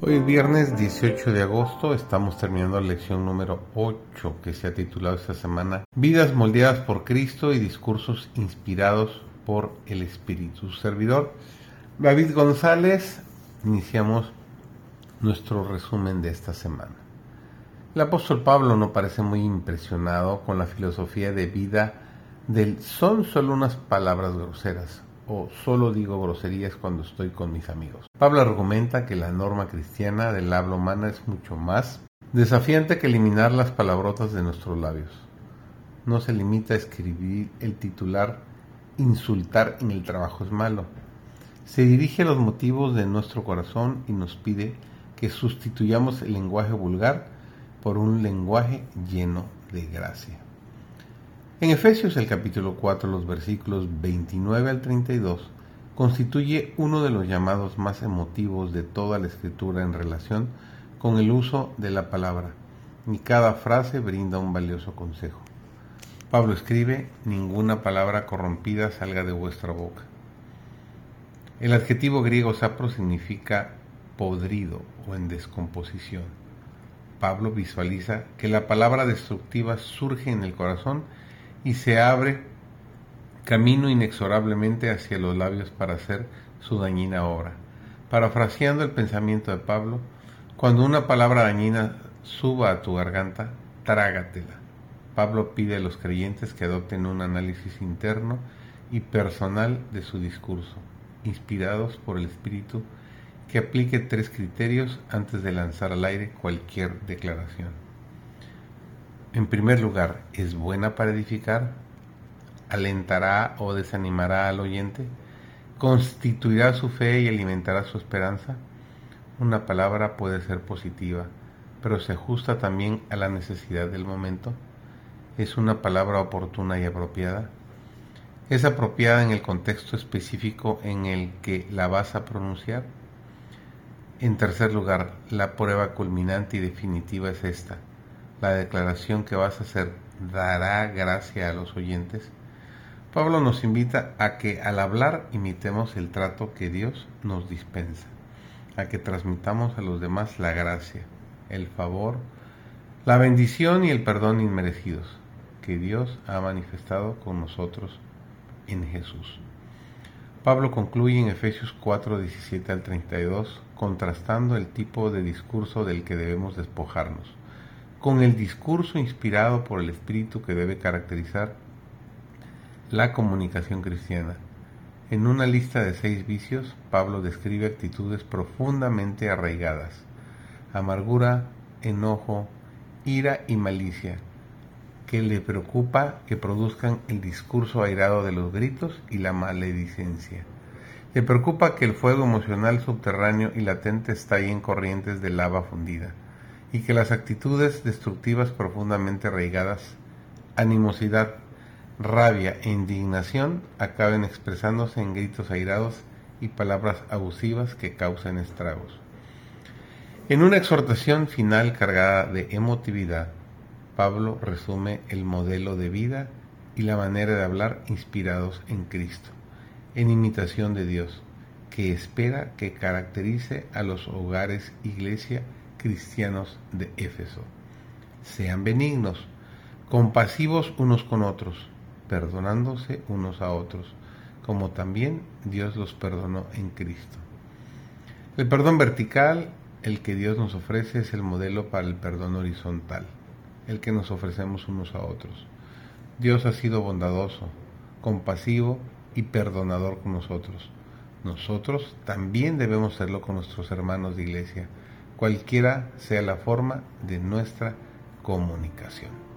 Hoy es viernes 18 de agosto, estamos terminando la lección número 8 que se ha titulado esta semana Vidas moldeadas por Cristo y discursos inspirados por el Espíritu. Servidor, David González, iniciamos nuestro resumen de esta semana. El apóstol Pablo no parece muy impresionado con la filosofía de vida del son solo unas palabras groseras o solo digo groserías cuando estoy con mis amigos. Pablo argumenta que la norma cristiana del habla humana es mucho más desafiante que eliminar las palabrotas de nuestros labios. No se limita a escribir el titular insultar en el trabajo es malo. Se dirige a los motivos de nuestro corazón y nos pide que sustituyamos el lenguaje vulgar por un lenguaje lleno de gracia. En Efesios el capítulo 4, los versículos 29 al 32, constituye uno de los llamados más emotivos de toda la escritura en relación con el uso de la palabra, y cada frase brinda un valioso consejo. Pablo escribe, ninguna palabra corrompida salga de vuestra boca. El adjetivo griego sapro significa podrido o en descomposición. Pablo visualiza que la palabra destructiva surge en el corazón y se abre camino inexorablemente hacia los labios para hacer su dañina obra. Parafraseando el pensamiento de Pablo, cuando una palabra dañina suba a tu garganta, trágatela. Pablo pide a los creyentes que adopten un análisis interno y personal de su discurso, inspirados por el Espíritu, que aplique tres criterios antes de lanzar al aire cualquier declaración. En primer lugar, ¿es buena para edificar? ¿Alentará o desanimará al oyente? ¿Constituirá su fe y alimentará su esperanza? Una palabra puede ser positiva, pero se ajusta también a la necesidad del momento. ¿Es una palabra oportuna y apropiada? ¿Es apropiada en el contexto específico en el que la vas a pronunciar? En tercer lugar, la prueba culminante y definitiva es esta la declaración que vas a hacer dará gracia a los oyentes, Pablo nos invita a que al hablar imitemos el trato que Dios nos dispensa, a que transmitamos a los demás la gracia, el favor, la bendición y el perdón inmerecidos que Dios ha manifestado con nosotros en Jesús. Pablo concluye en Efesios 4, 17 al 32, contrastando el tipo de discurso del que debemos despojarnos con el discurso inspirado por el espíritu que debe caracterizar la comunicación cristiana. En una lista de seis vicios, Pablo describe actitudes profundamente arraigadas, amargura, enojo, ira y malicia, que le preocupa que produzcan el discurso airado de los gritos y la maledicencia. Le preocupa que el fuego emocional subterráneo y latente estallen corrientes de lava fundida y que las actitudes destructivas profundamente arraigadas, animosidad, rabia e indignación acaben expresándose en gritos airados y palabras abusivas que causen estragos. En una exhortación final cargada de emotividad, Pablo resume el modelo de vida y la manera de hablar inspirados en Cristo, en imitación de Dios, que espera que caracterice a los hogares iglesia cristianos de Éfeso. Sean benignos, compasivos unos con otros, perdonándose unos a otros, como también Dios los perdonó en Cristo. El perdón vertical, el que Dios nos ofrece, es el modelo para el perdón horizontal, el que nos ofrecemos unos a otros. Dios ha sido bondadoso, compasivo y perdonador con nosotros. Nosotros también debemos serlo con nuestros hermanos de iglesia cualquiera sea la forma de nuestra comunicación.